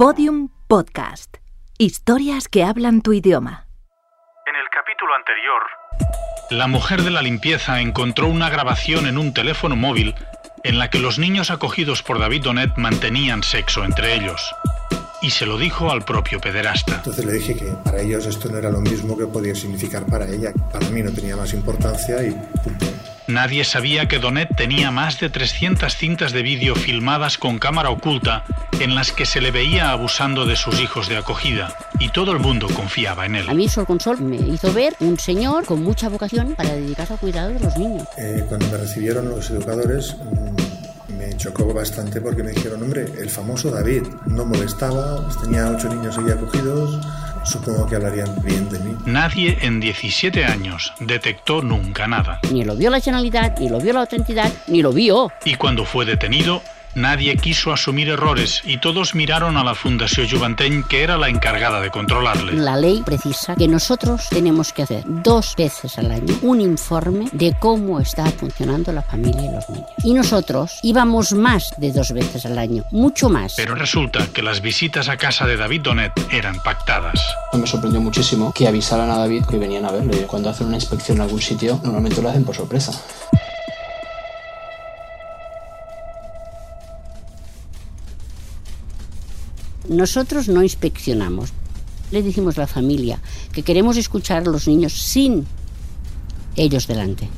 Podium Podcast. Historias que hablan tu idioma. En el capítulo anterior, la mujer de la limpieza encontró una grabación en un teléfono móvil en la que los niños acogidos por David Donet mantenían sexo entre ellos. Y se lo dijo al propio pederasta. Entonces le dije que para ellos esto no era lo mismo que podía significar para ella. Para mí no tenía más importancia y punto. Nadie sabía que Donet tenía más de 300 cintas de vídeo filmadas con cámara oculta en las que se le veía abusando de sus hijos de acogida y todo el mundo confiaba en él. A mí Sol con Sol me hizo ver un señor con mucha vocación para dedicarse al cuidado de los niños. Eh, cuando me recibieron los educadores mm, me chocó bastante porque me dijeron, hombre, el famoso David no molestaba, tenía ocho niños ahí acogidos, supongo que hablarían bien de mí. Nadie en 17 años detectó nunca nada. Ni lo vio la Generalitat, ni lo vio la otra entidad, ni lo vio. Y cuando fue detenido, nadie quiso asumir errores y todos miraron a la Fundación Juventeny, que era la encargada de controlarle. La ley precisa que nosotros tenemos que hacer dos veces al año un informe de cómo está funcionando la familia y los niños. Y nosotros íbamos más de dos veces al año, mucho más. Pero resulta que las visitas a casa de David Donet eran pactadas. Me sorprendió muchísimo que avisaran a David que venían a verle. Cuando hacen una inspección en algún sitio, normalmente lo hacen por sorpresa. Nosotros no inspeccionamos. Le dijimos a la familia que queremos escuchar a los niños sin ellos delante.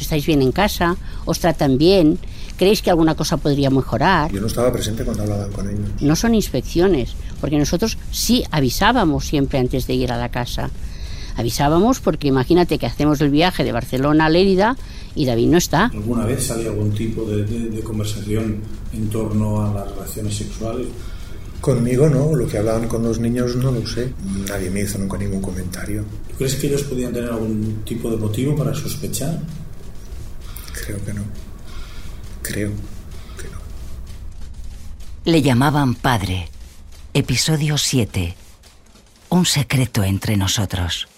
¿Estáis bien en casa? ¿Os tratan bien? ¿Creéis que alguna cosa podría mejorar? Yo no estaba presente cuando hablaban con ellos. No son inspecciones, porque nosotros sí avisábamos siempre antes de ir a la casa. Avisábamos porque imagínate que hacemos el viaje de Barcelona a Lérida y David no está. ¿Alguna vez sale algún tipo de, de, de conversación en torno a las relaciones sexuales? Conmigo no, lo que hablaban con los niños no lo sé. Nadie me hizo nunca ningún comentario. ¿Tú crees que ellos podían tener algún tipo de motivo para sospechar? Creo que no. Creo que no. Le llamaban padre. Episodio 7. Un secreto entre nosotros.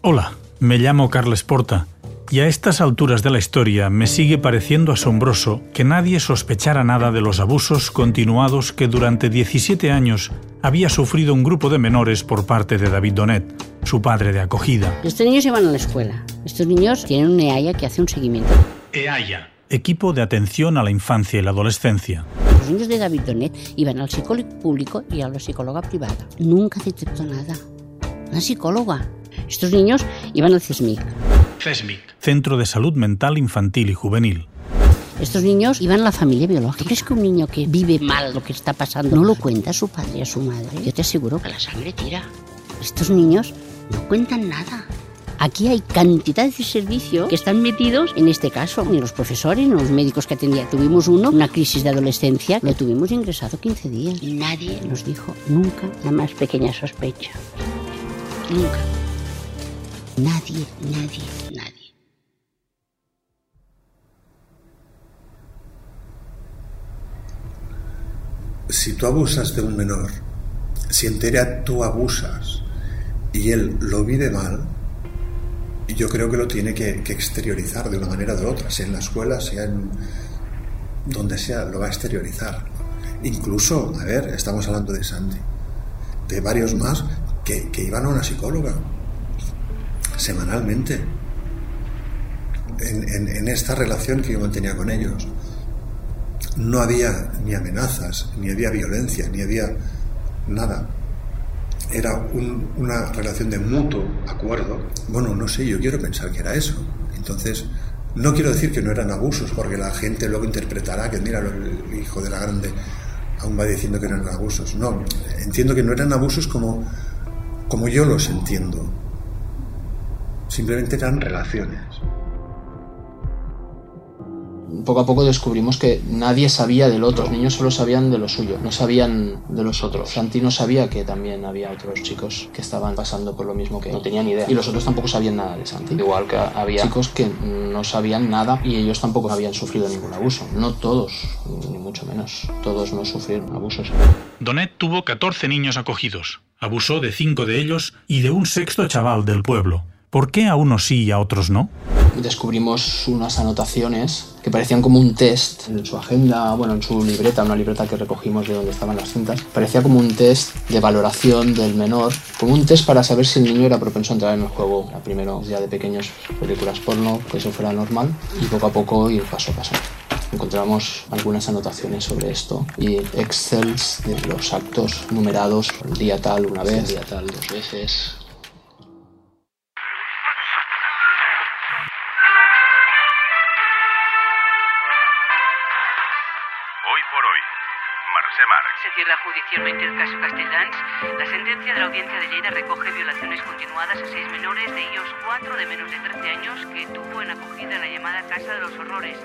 Hola, me llamo Carles Porta y a estas alturas de la historia me sigue pareciendo asombroso que nadie sospechara nada de los abusos continuados que durante 17 años había sufrido un grupo de menores por parte de David Donet, su padre de acogida. Estos niños iban a la escuela. Estos niños tienen una EAIA que hace un seguimiento. EAIA, Equipo de Atención a la Infancia y la Adolescencia. Los niños de David Donet iban al psicólogo público y a la psicóloga privada. Nunca detectó nada. Una psicóloga. Estos niños iban al CISMIC. CESMIC, Centro de Salud Mental Infantil y Juvenil. Estos niños iban a la familia biológica. ¿Tú crees que un niño que vive mal lo que está pasando no lo cuenta a su padre y a su madre? Yo te aseguro que la sangre tira. Estos niños no cuentan nada. Aquí hay cantidades de servicios que están metidos en este caso. Ni los profesores, ni los médicos que atendían. Tuvimos uno, una crisis de adolescencia, lo tuvimos ingresado 15 días. Y nadie nos dijo nunca la más pequeña sospecha. Nunca. Nadie, nadie, nadie. Si tú abusas de un menor, si entera tú abusas y él lo vive mal, yo creo que lo tiene que, exteriorizar de una manera o de otra, sea en la escuela, sea en donde sea, lo va a exteriorizar. Incluso, a ver, estamos hablando de Sandy, de varios más que iban a una psicóloga semanalmente en, esta relación que yo mantenía con ellos. No había ni amenazas, ni había violencia, ni había nada. Era un, una relación de mutuo acuerdo. Bueno, no sé, yo quiero pensar que era eso. Entonces, no quiero decir que no eran abusos, porque la gente luego interpretará que, mira, el hijo de la grande aún va diciendo que eran abusos. No, entiendo que no eran abusos como, como yo los entiendo simplemente eran relaciones. Poco a poco descubrimos que nadie sabía del otro, los niños solo sabían de lo suyo, no sabían de los otros. Santi no sabía que también había otros chicos que estaban pasando por lo mismo que no tenían idea. Y los otros tampoco sabían nada de Santi. Igual que había chicos que no sabían nada y ellos tampoco habían sufrido ningún abuso. No todos, ni mucho menos. Todos no sufrieron abusos. Donet tuvo 14 niños acogidos. Abusó de 5 de ellos y de un sexto chaval del pueblo. ¿Por qué a unos sí y a otros no? descubrimos unas anotaciones que parecían como un test en su agenda, bueno, en su libreta, una libreta que recogimos de donde estaban las cintas. Parecía como un test de valoración del menor, como un test para saber si el niño era propenso a entrar en el juego. Primero, ya de pequeños, películas porno, que eso fuera normal, y poco a poco ir paso a paso encontramos algunas anotaciones sobre esto y excels de los actos numerados, el día tal una vez, el día tal dos veces, judicialmente el caso Castelldans. La sentencia de la audiencia de Lleida recoge violaciones continuadas a seis menores, de ellos cuatro de menos de 13 años, que tuvo en acogida la llamada Casa de los Horrores.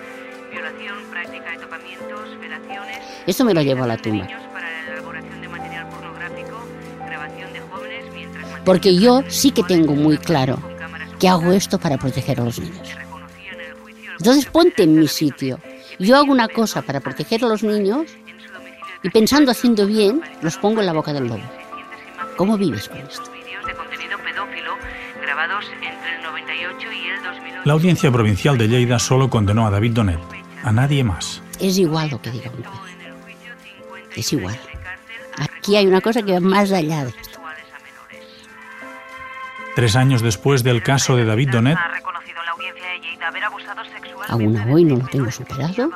Violación, práctica de tocamientos, velaciones... Esto me lo llevo a la tumba. Para la elaboración de material pornográfico, grabación de jóvenes mientras... Porque yo sí que tengo muy claro que hago esto para proteger a los niños. Entonces ponte en mi sitio. Yo hago una cosa para proteger a los niños y pensando haciendo bien, los pongo en la boca del lobo. ¿Cómo vives con esto? La audiencia provincial de Lleida solo condenó a David Donet, a nadie más. Es igual lo que diga un juez. Es igual. Aquí hay una cosa que va más allá de esto. Tres años después del caso de David Donet, aún hoy no lo tengo superado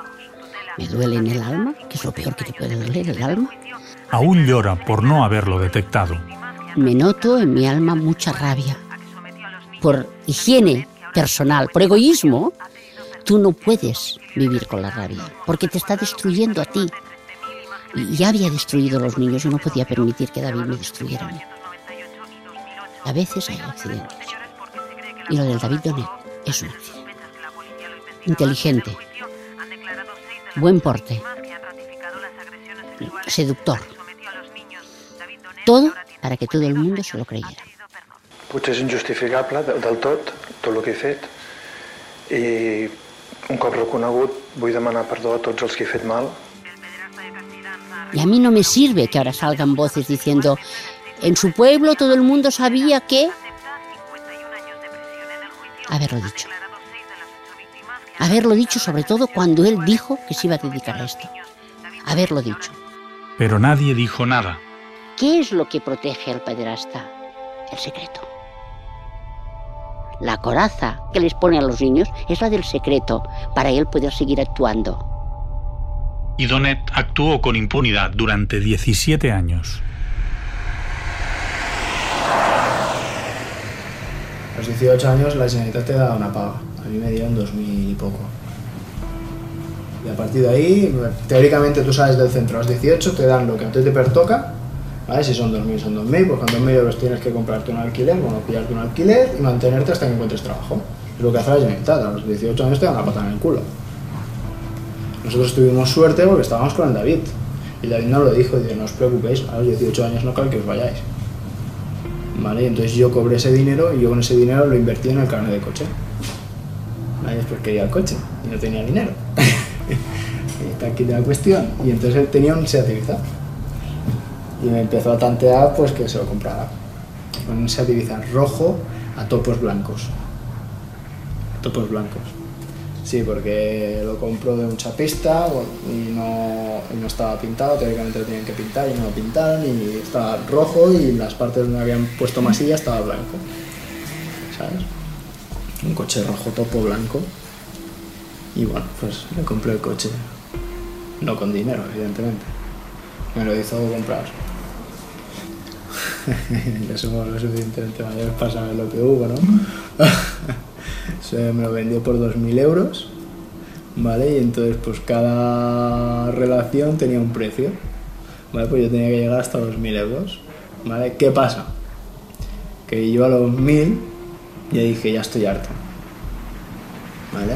me duele en el alma, que es lo peor que te puede doler el alma. Aún llora por no haberlo detectado. Me noto en mi alma mucha rabia. Por higiene personal, por egoísmo, tú no puedes vivir con la rabia, porque te está destruyendo a ti. Y ya había destruido a los niños y no podía permitir que David me destruyera a veces hay accidentes. Y lo del David Donet es un accidente. Inteligente, buen porte, seductor. Todo para que todo el mundo se lo creyera. Potser és injustificable del tot, tot el que he fet, i un cop reconegut vull demanar perdó a tots els que he fet mal. Y a mí no me sirve que ahora salgan voces diciendo, en su pueblo todo el mundo sabía que... Haberlo dicho haberlo dicho sobre todo cuando él dijo que se iba a dedicar a esto. Haberlo dicho. Pero nadie dijo nada. ¿Qué es lo que protege al pederasta? El secreto. La coraza que les pone a los niños es la del secreto, para él poder seguir actuando. Y Donet actuó con impunidad durante 17 años. Los 18 años la Generalitat te da una paga. A mí me dieron 2.000 y poco. Y a partir de ahí, teóricamente tú sales del centro a los 18, te dan lo que a ti te pertoca, ¿vale? Si son 2.000, son 2.000, pues con 2.000 euros tienes que comprarte un alquiler, bueno, pillarte un alquiler y mantenerte hasta que encuentres trabajo. Es lo que hace la Generalitat, a los 18 años te dan la pata en el culo. Nosotros tuvimos suerte porque estábamos con el David. Y David nos lo dijo, dice, no os preocupéis, a los 18 años no cal que os vayáis. ¿Vale? Entonces yo cobré ese dinero y yo con ese dinero lo invertí en el carnet de coche. ¿Vale? Después quería el coche y no tenía dinero. está aquí la cuestión. Y entonces él tenía un Seat. Y me empezó a tantear pues que se lo comprara. Con un Seat Ibiza rojo a topos blancos. Topos blancos. Sí, porque lo compró de un chapista y no, y no estaba pintado, teóricamente lo tenían que pintar y no lo pintaron y estaba rojo y las partes donde habían puesto masilla estaba blanco. ¿Sabes? Un coche rojo topo blanco. Y bueno, pues me compré el coche. No con dinero, evidentemente. Me lo hizo comprar. ya somos lo suficientemente mayores para saber lo que hubo, ¿no? Se me lo vendió por 2.000 euros, ¿vale? Y entonces pues cada relación tenía un precio, ¿vale? Pues yo tenía que llegar hasta los 1.000 euros, ¿vale? ¿Qué pasa? Que yo a los 1.000 ya dije, ya estoy harto, ¿vale?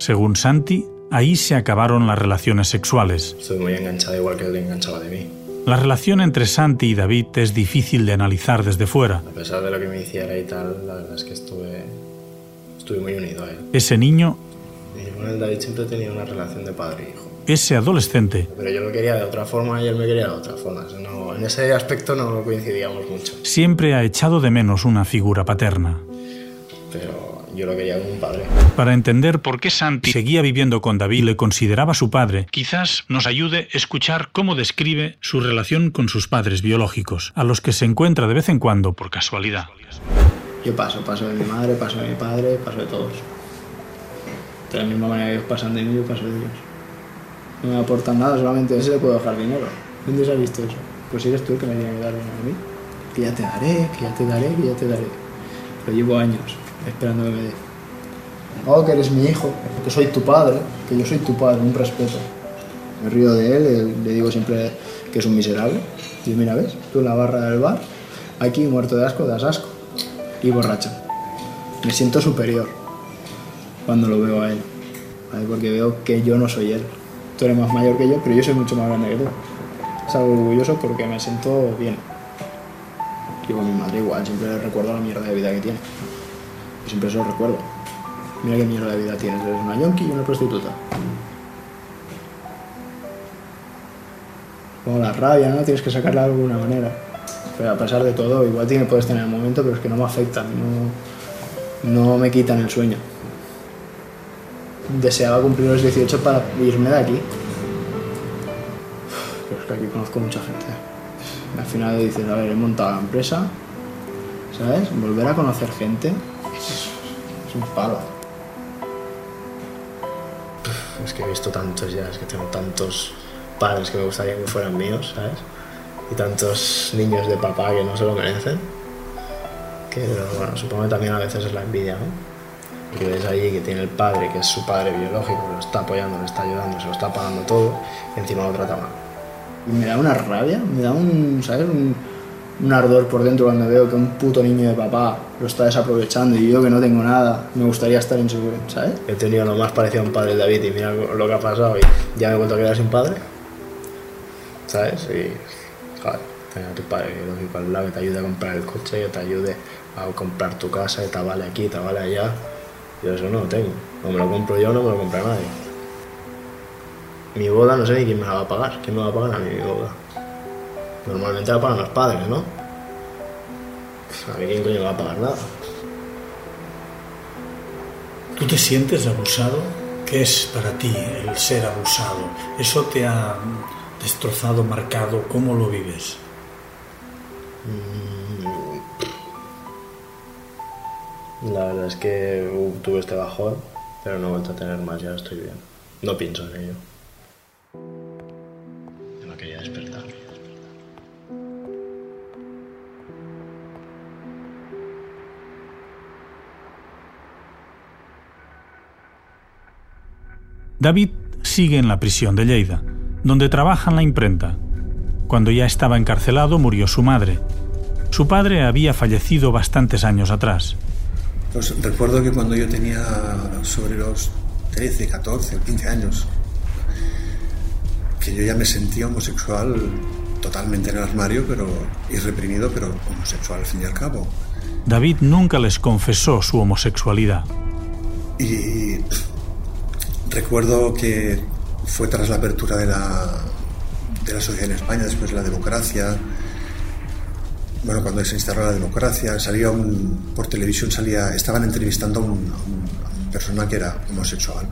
Según Santi, ahí se acabaron las relaciones sexuales. Estoy muy enganchada igual que él enganchaba de mí. La relación entre Santi y David es difícil de analizar desde fuera. A pesar de lo que me hiciera y tal, la verdad es que estuve, estuve muy unido a él. Ese niño Y yo con el David siempre he tenido una relación de padre e hijo. ese adolescente. Pero yo lo quería de otra forma y él me quería de otra forma. No, en ese aspecto no coincidíamos mucho. Siempre ha echado de menos una figura paterna. Pero yo lo quería como un padre. Para entender por qué Santi seguía viviendo con David y le consideraba su padre, quizás nos ayude escuchar cómo describe su relación con sus padres biológicos, a los que se encuentra de vez en cuando por casualidad. Yo paso, paso de mi madre, paso de mi padre, paso de todos. De la misma manera que ellos pasan de mí, yo paso de ellos. No me aportan nada, solamente a ese le puedo dejar dinero. ¿Dónde se ha visto eso? Pues eres tú el que me tiene que dar dinero a mí. Que ya te daré, que ya te daré, que ya te daré. Pero llevo años esperando que me dé. Oh, que eres mi hijo, que soy tu padre, que yo soy tu padre, un respeto. Me río de él, le digo siempre que es un miserable. Y mira, ¿ves? Tú en la barra del bar, aquí muerto de asco, das asco. Y borracho. Me siento superior cuando lo veo a él. ¿vale? Porque veo que yo no soy él. Tú eres más mayor que yo, pero yo soy mucho más grande que tú. Es algo orgulloso porque me siento bien. Y con mi madre igual, siempre le recuerdo la mierda de vida que tiene. Yo siempre se lo recuerdo. Mira qué mierda de vida tienes, eres una yonki y una prostituta. Como la rabia, ¿no? Tienes que sacarla de alguna manera. Pero a pesar de todo, igual tiene, puedes tener el momento, pero es que no me afectan, no, no me quitan el sueño. Deseaba cumplir los 18 para irme de aquí. Pero es que aquí conozco mucha gente. Al final dices, a ver, he montado la empresa, ¿sabes? Volver a conocer gente es, un palo. Es que he visto tantos ya, es que tengo tantos padres que me gustaría que fueran míos, ¿sabes? Y tantos niños de papá que no se lo merecen. Que, bueno, supongo que también a veces es la envidia, ¿no? Que ves ahí que tiene el padre, que es su padre biológico, lo está apoyando, le está ayudando, se lo está pagando todo, y encima lo trata mal. Y me da una rabia, me da un, ¿sabes? Un, un ardor por dentro cuando veo que un puto niño de papá lo está desaprovechando y yo que no tengo nada, me gustaría estar en su... ¿sabes? He tenido lo más parecido a un padre David y mira lo que ha pasado y ya me he vuelto a quedar sin padre. ¿Sabes? Y, joder, tener a tu padre biológico al lado que te ayude a comprar el coche, que te ayude a comprar tu casa, que te vale aquí, te vale allá. Yo eso no lo tengo. No me lo compro yo, no me lo compra nadie. Mi boda no sé ni quién me la va a pagar. ¿Quién me va a pagar a mí mi boda? Normalmente la pagan los padres, ¿no? A mí quién coño va a pagar nada. ¿Tú te sientes abusado? ¿Qué es para ti el ser abusado? ¿Eso te ha destrozado, marcado? ¿Cómo lo vives? La verdad es que uh, tuve este bajón, pero no he vuelto a tener más, ya estoy bien. No pienso en ello. David sigue en la prisión de Lleida, donde trabaja en la imprenta. Cuando ya estaba encarcelado murió su madre. Su padre había fallecido bastantes años atrás. Pues recuerdo que cuando yo tenía sobre los 13, 14 o 15 años, que yo ya me sentía homosexual totalmente en el armario, pero y reprimido, pero homosexual al fin y al cabo. David nunca les confesó su homosexualidad. Y recuerdo que fue tras la apertura de la, de la sociedad en España, después de la democracia, bueno, cuando se instaló la democracia, salía un, por televisión salía, estaban entrevistando a un, a persona que era homosexual.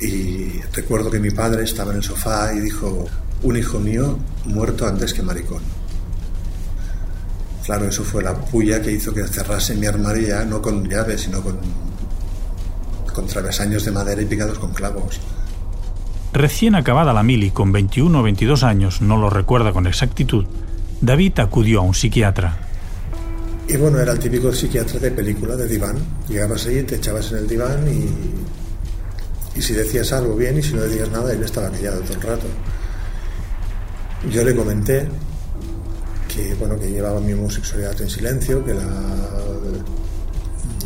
Y recuerdo que mi padre estaba en el sofá y dijo, un hijo mío muerto antes que maricón. Claro, eso fue la puya que hizo que cerrase mi armario no con llaves, sino con, con travesaños de madera y picados con clavos. Recién acabada la mili, con 21 o 22 años, no lo recuerda con exactitud, David acudió a un psiquiatra. Y bueno, era el típico psiquiatra de película, de diván. Llegabas ahí, te echabas en el diván y, y si decías algo bien y si no decías nada, él estaba callado todo el rato. Yo le comenté que, bueno, que llevaba mi homosexualidad en silencio, que la,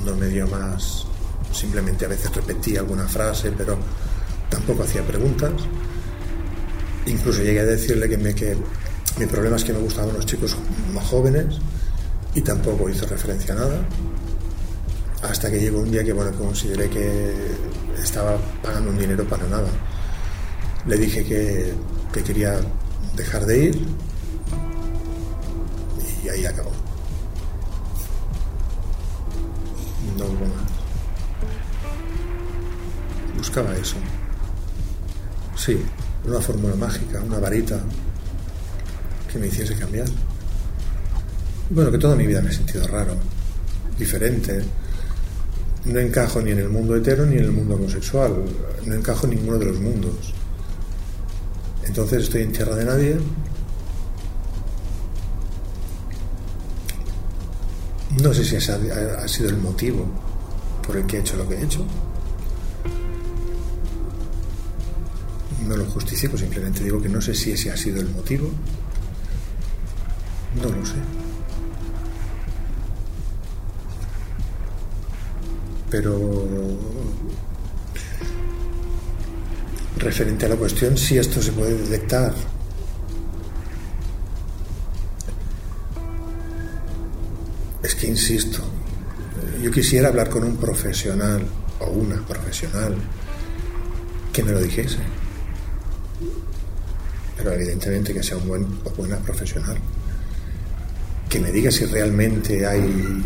no me dio más, simplemente a veces repetía alguna frase, pero tampoco hacía preguntas. Incluso llegué a decirle que, mi problema es que me gustaban los chicos más jóvenes y tampoco hizo referencia a nada. Hasta que llegó un día que bueno, consideré que estaba pagando un dinero para nada. Le dije que, que quería dejar de ir y ahí acabó. No hubo más. Buscaba eso. Sí, una fórmula mágica, una varita que me hiciese cambiar. Bueno, que toda mi vida me he sentido raro, diferente. No encajo ni en el mundo hetero ni en el mundo homosexual. No encajo en ninguno de los mundos. Entonces estoy en tierra de nadie. No sé si ese ha, sido el motivo por el que he hecho lo que he hecho. No lo justifico, simplemente digo que no sé si ese ha sido el motivo. No lo sé. Pero referente a la cuestión si esto se puede detectar es que insisto yo quisiera hablar con un profesional o una profesional que me lo dijese pero evidentemente que sea un buen o buena profesional que me diga si realmente hay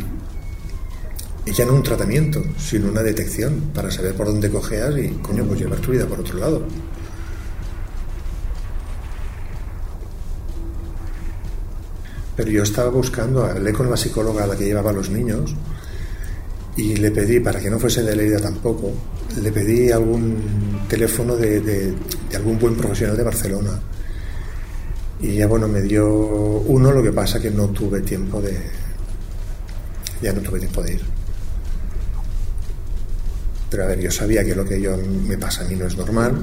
ya no un tratamiento, sino una detección para saber por dónde cojeas y, coño, pues llevar tu vida por otro lado. Pero yo estaba buscando, hablé con la psicóloga a la que llevaba a los niños y le pedí, para que no fuese de Leida tampoco, le pedí algún teléfono de, de algún buen profesional de Barcelona. Y ya bueno, me dio uno, lo que pasa que no tuve tiempo de. Ya no tuve tiempo de ir. Pero a ver, yo sabía que lo que yo me pasa a mí no es normal.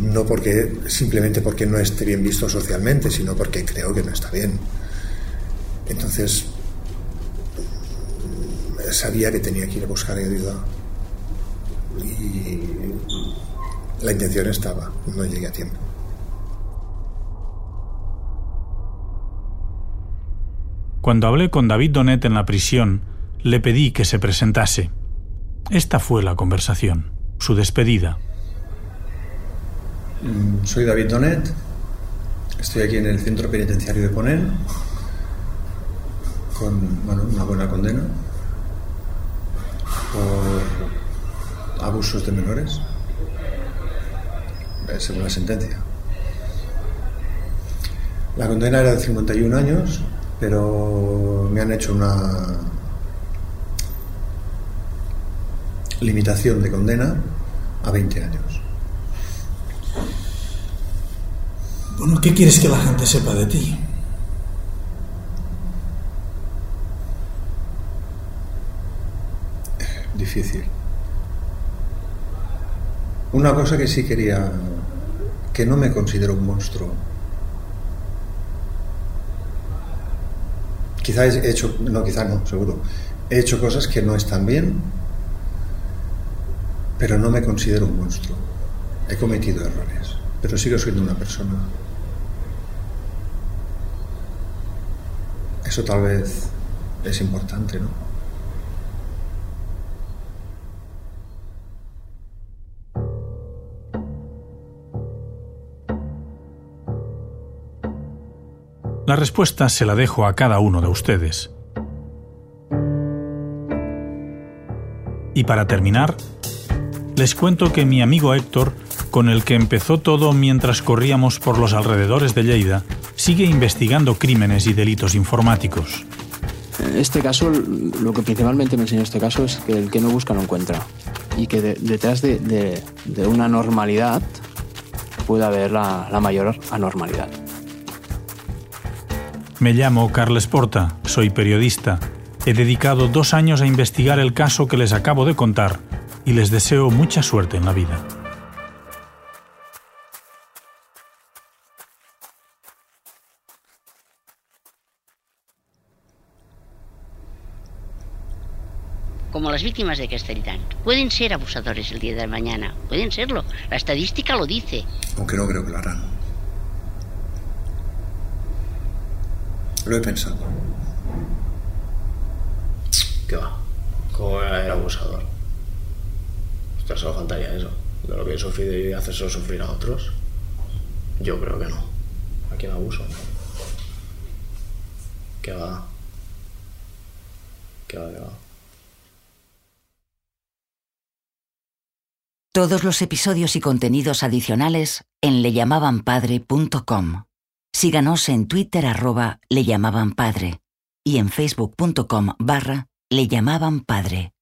No porque simplemente porque no esté bien visto socialmente, sino porque creo que no está bien. Entonces sabía que tenía que ir a buscar ayuda. Y la intención estaba, no llegué a tiempo. Cuando hablé con David Donet en la prisión, le pedí que se presentase. Esta fue la conversación, su despedida. Soy David Donet, estoy aquí en el centro penitenciario de Ponel con una buena condena por abusos de menores, según la sentencia. La condena era de 51 años, pero me han hecho una limitación de condena a 20 años. Bueno, ¿qué quieres que la gente sepa de ti? Difícil. Una cosa que sí quería, que no me considero un monstruo. Quizá he hecho, no, quizá no, seguro. He hecho cosas que no están bien, pero no me considero un monstruo. He cometido errores, pero sigo siendo una persona. Eso tal vez es importante, ¿no? La respuesta se la dejo a cada uno de ustedes. Y para terminar, les cuento que mi amigo Héctor, con el que empezó todo mientras corríamos por los alrededores de Lleida, sigue investigando crímenes y delitos informáticos. Este caso, lo que principalmente me enseñó este caso es que el que no busca no encuentra. Y que de, detrás de, una normalidad puede haber la mayor anormalidad. Me llamo Carles Porta, soy periodista. He dedicado dos años a investigar el caso que les acabo de contar y les deseo mucha suerte en la vida. como las víctimas de Castelldán. Pueden ser abusadores el día de mañana, pueden serlo. La estadística lo dice. Aunque no creo que lo harán. Lo he pensado. ¿Qué va? ¿Cómo era abusador? Ostras, solo faltaría eso. de lo que he sufrido y hacerse sufrir a otros, yo creo que no. ¿A quién abuso? ¿Qué va? ¿Qué va, qué va? Todos los episodios y contenidos adicionales en leyamabanpadre.com. Síganos en Twitter arroba leyamabanpadre y en facebook.com barra leyamabanpadre.